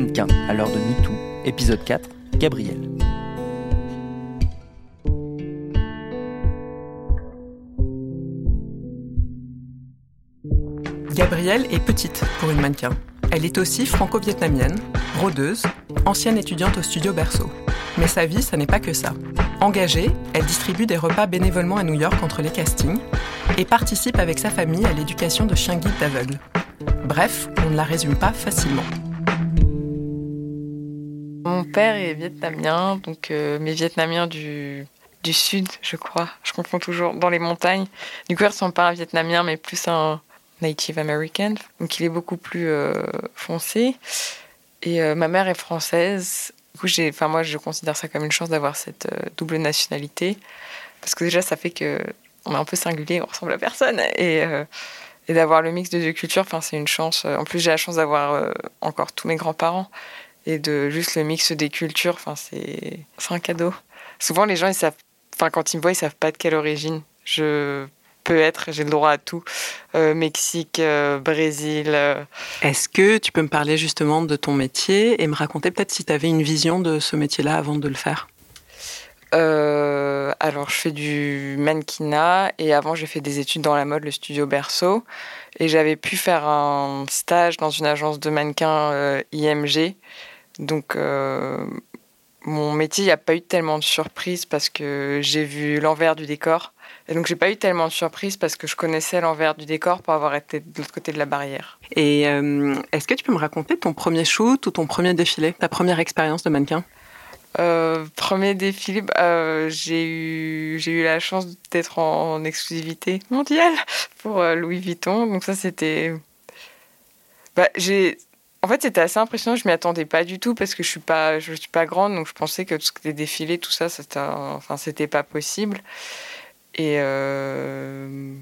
Mannequin à l'heure de MeToo, épisode 4, Gabriel. Gabrielle est petite pour une mannequin. Elle est aussi franco-vietnamienne, rôdeuse, ancienne étudiante au studio Berceau. Mais sa vie, ça n'est pas que ça. Engagée, elle distribue des repas bénévolement à New York entre les castings et participe avec sa famille à l'éducation de chiens guides d'aveugles. Bref, on ne la résume pas facilement. Mon père est vietnamien, donc euh, mais vietnamien du, du sud, je crois. Je confonds toujours dans les montagnes. Du coup, il ressemble pas à un vietnamien, mais plus un Native American. Donc, il est beaucoup plus euh, foncé. Et euh, ma mère est française. Du coup, enfin moi, je considère ça comme une chance d'avoir cette euh, double nationalité, parce que déjà, ça fait que on est un peu singulier, on ressemble à personne, et d'avoir le mix de deux cultures, c'est une chance. En plus, j'ai la chance d'avoir encore tous mes grands-parents et de juste le mix des cultures, enfin, c'est c'est un cadeau. Souvent, les gens, ils savent, enfin, quand ils me voient, ils savent pas de quelle origine je peux être. J'ai le droit à tout. Euh, Mexique, euh, Brésil. euh, Est-ce que tu peux me parler justement de ton métier et me raconter peut-être si tu avais une vision de ce métier-là avant de le faire? Alors, je fais du mannequinat et avant, j'ai fait des études dans la mode, le studio Berceau. Et j'avais pu faire un stage dans une agence de mannequins IMG. Donc, euh, mon métier, il n'y a pas eu tellement de surprises parce que j'ai vu l'envers du décor. Et donc, j'ai pas eu tellement de surprises parce que je connaissais l'envers du décor pour avoir été de l'autre côté de la barrière. Et euh, est-ce que tu peux me raconter ton premier shoot ou ton premier défilé, ta première expérience de mannequin? Euh, premier défilé, bah, euh, j'ai eu, j'ai eu la chance d'être en, exclusivité mondiale pour euh, Louis Vuitton. Donc ça, c'était... Bah, j'ai... En fait, c'était assez impressionnant. Je m'y attendais pas du tout parce que je suis pas, je suis pas grande, donc je pensais que tout ce qui était défilé, tout ça, c'était, enfin, c'était pas possible. Et euh,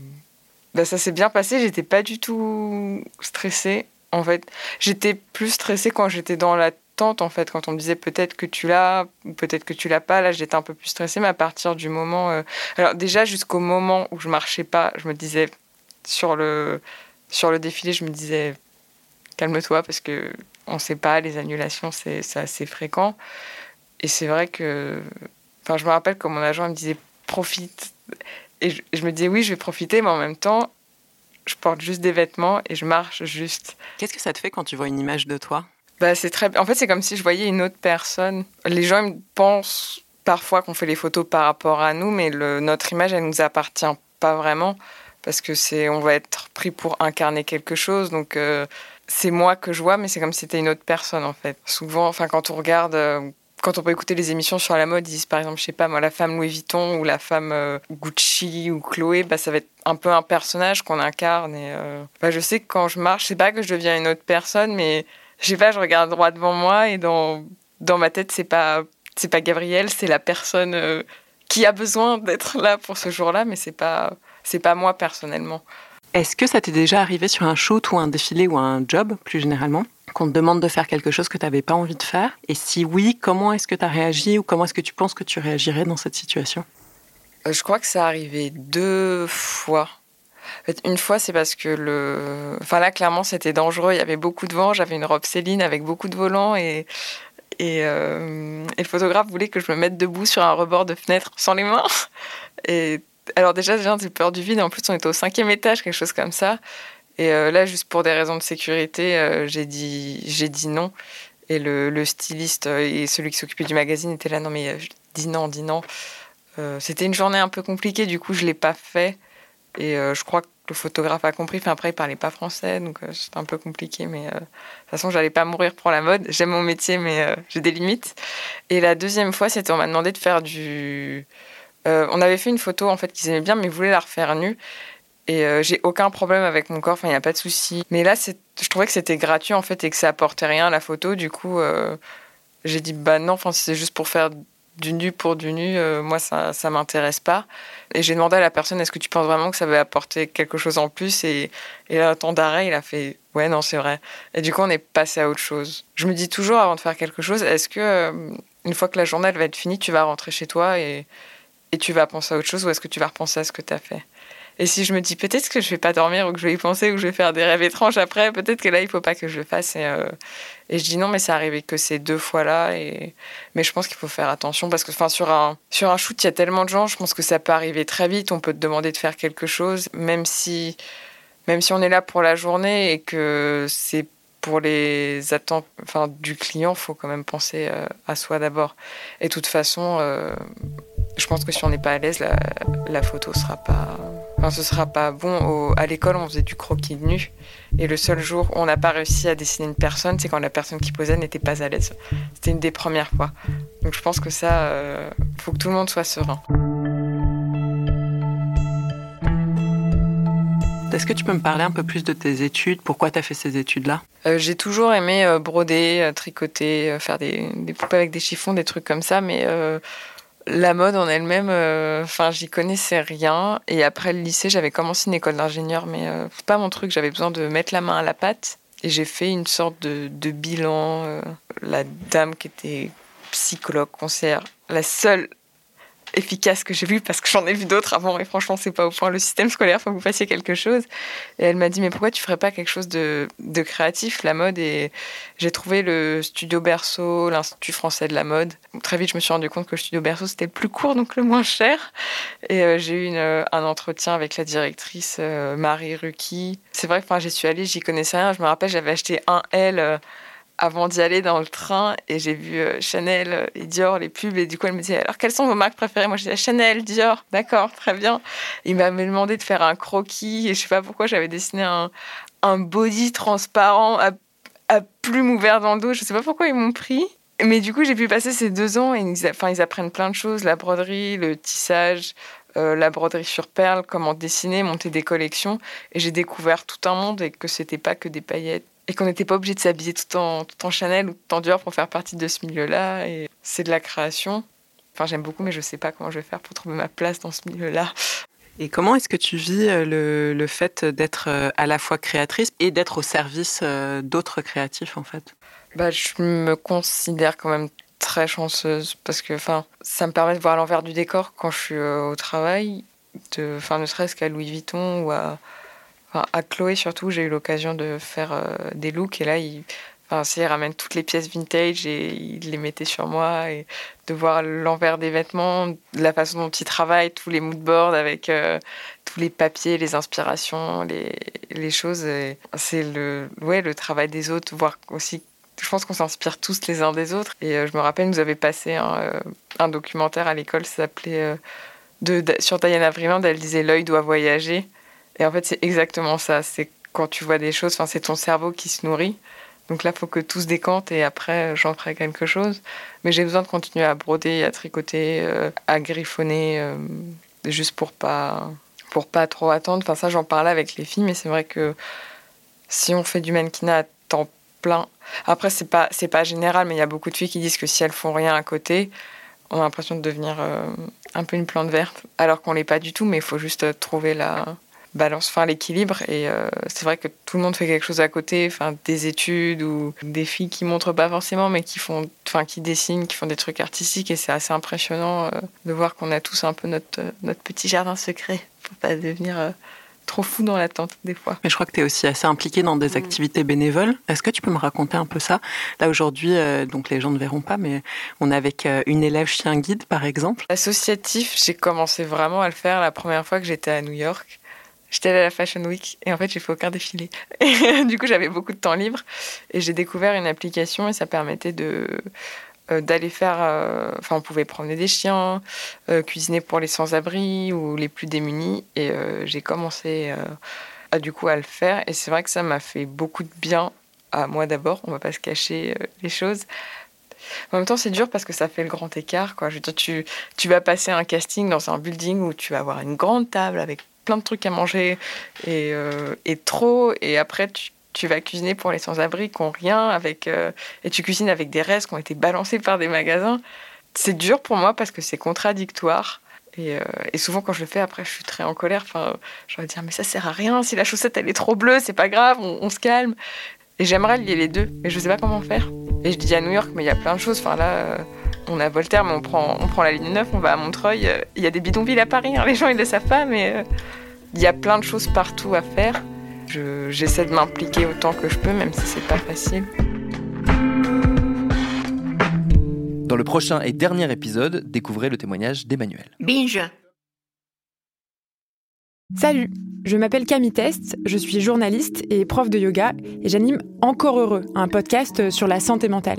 bah, ça s'est bien passé. J'étais pas du tout stressée. En fait, j'étais plus stressée quand j'étais dans la tente. En fait, quand on me disait peut-être que tu l'as ou peut-être que tu l'as pas. Là, j'étais un peu plus stressée. Mais à partir du moment, euh, alors déjà jusqu'au moment où je marchais pas, je me disais sur le sur le défilé, je me disais calme-toi parce que on sait pas les annulations, c'est assez fréquent. Et c'est vrai que, enfin, je me rappelle que mon agent me disait profite. Et je, je me disais oui, je vais profiter, mais en même temps, je porte juste des vêtements et je marche juste. Qu'est-ce que ça te fait quand tu vois une image de toi? Bah, c'est très. En fait, c'est comme si je voyais une autre personne. Les gens ils pensent parfois qu'on fait les photos par rapport à nous, mais le, notre image, elle nous appartient pas vraiment parce que c'est, on va être pris pour incarner quelque chose. Donc, euh, c'est moi que je vois, mais c'est comme si c'était une autre personne en fait. Souvent, enfin, quand on regarde. euh, quand on peut écouter les émissions sur la mode, ils disent par exemple, je sais pas moi, la femme Louis Vuitton ou la femme euh, Gucci ou Chloé, bah, ça va être un peu un personnage qu'on incarne. Et euh, bah, je sais que quand je marche, c'est pas que je deviens une autre personne, mais je sais pas, je regarde droit devant moi et dans, dans ma tête, c'est pas, c'est pas Gabrielle, c'est la personne qui a besoin d'être là pour ce jour-là, mais c'est pas, c'est pas moi personnellement. Est-ce que ça t'est déjà arrivé sur un shoot ou un défilé ou un job, plus généralement, qu'on te demande de faire quelque chose que tu n'avais pas envie de faire? Et si oui, comment est-ce que tu as réagi ou comment est-ce que tu penses que tu réagirais dans cette situation? Euh, Je crois que ça arrivé deux fois. Une fois, c'est parce que le. Enfin, là, clairement, c'était dangereux. Il y avait beaucoup de vent. J'avais une robe Céline avec beaucoup de volants et. Et, euh, et, le photographe voulait que je me mette debout sur un rebord de fenêtre sans les mains. Et alors déjà, j'ai peur du vide. En plus, on était au cinquième étage, quelque chose comme ça. Et euh, là, juste pour des raisons de sécurité, euh, j'ai dit, j'ai dit non. Et le, styliste et celui qui s'occupait du magazine étaient là. Non, mais dis non, dis non. C'était une journée un peu compliquée. Du coup, je l'ai pas fait. Et euh, je crois que le photographe a compris. Enfin, après, il parlait pas français, donc euh, c'était un peu compliqué. Mais euh, de toute façon, j'allais pas mourir pour la mode. J'aime mon métier, mais j'ai des limites. Et la deuxième fois, c'était on m'a demandé de faire du. On avait fait une photo en fait qu'ils aimaient bien, mais ils voulaient la refaire nue. Et j'ai aucun problème avec mon corps. Il n'y a pas de souci. Mais là, je trouvais que c'était gratuit en fait et que ça apportait rien à la photo. Du coup, j'ai dit bah non. Enfin, c'est juste pour faire du nu pour du nu, euh, moi, ça ne m'intéresse pas. Et j'ai demandé à la personne, est-ce que tu penses vraiment que ça va apporter quelque chose en plus? Et, et là, temps d'arrêt, il a fait, ouais, non, c'est vrai. Et du coup, on est passé à autre chose. Je me dis toujours, avant de faire quelque chose, est-ce que, euh, une fois que la journée va être finie, tu vas rentrer chez toi et, tu vas penser à autre chose ou est-ce que tu vas repenser à ce que tu as fait? Et si je me dis peut-être que je vais pas dormir ou que je vais y penser ou que je vais faire des rêves étranges après, peut-être que là il faut pas que je le fasse. Et, euh, je dis non, mais c'est arrivé que ces deux fois-là. Mais je pense qu'il faut faire attention parce que sur un shoot il y a tellement de gens, je pense que ça peut arriver très vite. On peut te demander de faire quelque chose, même si on est là pour la journée et que c'est pour les attentes du client, faut quand même penser euh, à soi d'abord. Et de toute façon, euh, je pense que si on n'est pas à l'aise, la, la photo sera pas Enfin, ce sera pas bon. à l'école, on faisait du croquis nu. Et le seul jour où on n'a pas réussi à dessiner une personne, c'est quand la personne qui posait n'était pas à l'aise. C'était une des premières fois. Donc je pense que ça, il euh, faut que tout le monde soit serein. Est-ce que tu peux me parler un peu plus de tes études? Pourquoi tu as fait ces études-là? Euh, J'ai toujours aimé euh, broder, tricoter, faire des, des, poupées avec des chiffons, des trucs comme ça, mais la mode en elle-même, euh, enfin, j'y connaissais rien. Et après le lycée, j'avais commencé une école d'ingénieur, mais euh, pas mon truc. J'avais besoin de mettre la main à la pâte. Et j'ai fait une sorte de, bilan. Euh, la dame qui était psychologue, conseillère, la seule efficace que j'ai vu parce que j'en ai vu d'autres avant et franchement c'est pas au point. Le système scolaire faut que vous fassiez quelque chose. Et elle m'a dit mais pourquoi tu ferais pas quelque chose de, de créatif la mode? Et j'ai trouvé le studio Berceau l'institut français de la mode. Très vite je me suis rendu compte que le studio Berceau c'était le plus court donc le moins cher. Et euh, j'ai eu une, un entretien avec la directrice euh, Marie Ruki. C'est vrai enfin j'y suis allée j'y connaissais rien. Je me rappelle j'avais acheté un L euh, avant d'y aller dans le train et j'ai vu euh, Chanel et Dior, les pubs, et du coup elle me disait alors quelles sont vos marques préférées? Moi je disais Chanel, Dior, d'accord, très bien. Il m'avait demandé de faire un croquis et je sais pas pourquoi j'avais dessiné un, un body transparent à, à plume ouverte dans le dos, je sais pas pourquoi ils m'ont pris. Mais du coup j'ai pu passer ces deux ans et ils, enfin, ils apprennent plein de choses, la broderie, le tissage, euh, la broderie sur perles, comment dessiner, monter des collections. Et j'ai découvert tout un monde et que c'était pas que des paillettes et qu'on n'était pas obligé de s'habiller tout en, tout en Chanel ou tout en Dior pour faire partie de ce milieu-là. Et c'est de la création. Enfin, j'aime beaucoup, mais je ne sais pas comment je vais faire pour trouver ma place dans ce milieu-là. Et comment est-ce que tu vis euh, le, le fait d'être euh, à la fois créatrice et d'être au service euh, d'autres créatifs, en fait? Bah, Je me considère quand même très chanceuse parce que ça me permet de voir l'envers du décor quand je suis au travail, de, ne serait-ce qu'à Louis Vuitton ou à, à Chloé surtout, j'ai eu l'occasion de faire euh, des looks et là, il, enfin, ramène toutes les pièces vintage et il les mettait sur moi et de voir l'envers des vêtements, la façon dont il travaille, tous les moodboards avec euh, tous les papiers, les inspirations, les, les choses. C'est le, ouais, le travail des autres, voir aussi je pense qu'on s'inspire tous les uns des autres. Et euh, je me rappelle, nous avait passé un, documentaire à l'école, ça s'appelait sur Diana Vreeland, elle disait L'œil doit voyager. Et en fait, c'est exactement ça. C'est quand tu vois des choses, c'est ton cerveau qui se nourrit. Donc là, il faut que tout se décante et après, j'en ferai quelque chose. Mais j'ai besoin de continuer à broder, à tricoter, euh, à griffonner, euh, juste pour pas, pour pas trop attendre. Enfin, ça, j'en parlais avec les filles, mais c'est vrai que si on fait du mannequinat à temps plein, après, c'est pas, c'est pas général, mais il y a beaucoup de filles qui disent que si elles font rien à côté, on a l'impression de devenir euh, un peu une plante verte, alors qu'on l'est pas du tout, mais il faut juste trouver la, balance, enfin l'équilibre. Et euh, c'est vrai que tout le monde fait quelque chose à côté, enfin des études ou des filles qui montrent pas forcément, mais qui font, enfin qui dessinent, qui font des trucs artistiques. Et c'est assez impressionnant euh, de voir qu'on a tous un peu notre notre petit jardin secret pour pas devenir euh, trop fou dans l'attente des fois. Mais je crois que tu es aussi assez impliquée dans des mm. activités bénévoles. Est-ce que tu peux me raconter un peu ça? Là aujourd'hui, euh, donc les gens ne verront pas, mais on est avec euh, une élève chien guide par exemple. L'associatif, j'ai commencé vraiment à le faire la première fois que j'étais à New York. J'étais à la Fashion Week et en fait j'ai fait aucun défilé. du coup j'avais beaucoup de temps libre et j'ai découvert une application et ça permettait de euh, d'aller faire. Euh, enfin, on pouvait promener des chiens, euh, cuisiner pour les sans-abri ou les plus démunis. Et j'ai commencé à, du coup à le faire. Et c'est vrai que ça m'a fait beaucoup de bien à moi d'abord. On va pas se cacher les choses. En même temps, c'est dur parce que ça fait le grand écart. Quoi. Je veux dire, tu, tu vas passer un casting dans un building où tu vas avoir une grande table avec plein de trucs à manger et, et trop. Et après, tu, vas cuisiner pour les sans-abri qui n'ont rien, avec, euh, et tu cuisines avec des restes qui ont été balancés par des magasins. C'est dur pour moi parce que c'est contradictoire. Et, euh, souvent, quand je le fais, après, je suis très en colère. Enfin, je vais dire, mais ça sert à rien. Si la chaussette, elle est trop bleue, c'est pas grave, on, se calme. Et j'aimerais lier les deux, mais je sais pas comment faire. Et je dis à New York, mais il y a plein de choses. Enfin, là, euh, on a Voltaire, mais on prend, on prend la ligne 9, on va à Montreuil. Il y a des bidonvilles à Paris, hein. les gens, ils le savent pas, mais il y a plein de choses partout à faire. J'essaie de m'impliquer autant que je peux, même si c'est pas facile. Dans le prochain et dernier épisode, découvrez le témoignage d'Emmanuel. Binge Salut, je m'appelle Camille Test, je suis journaliste et prof de yoga et j'anime Encore Heureux, un podcast sur la santé mentale.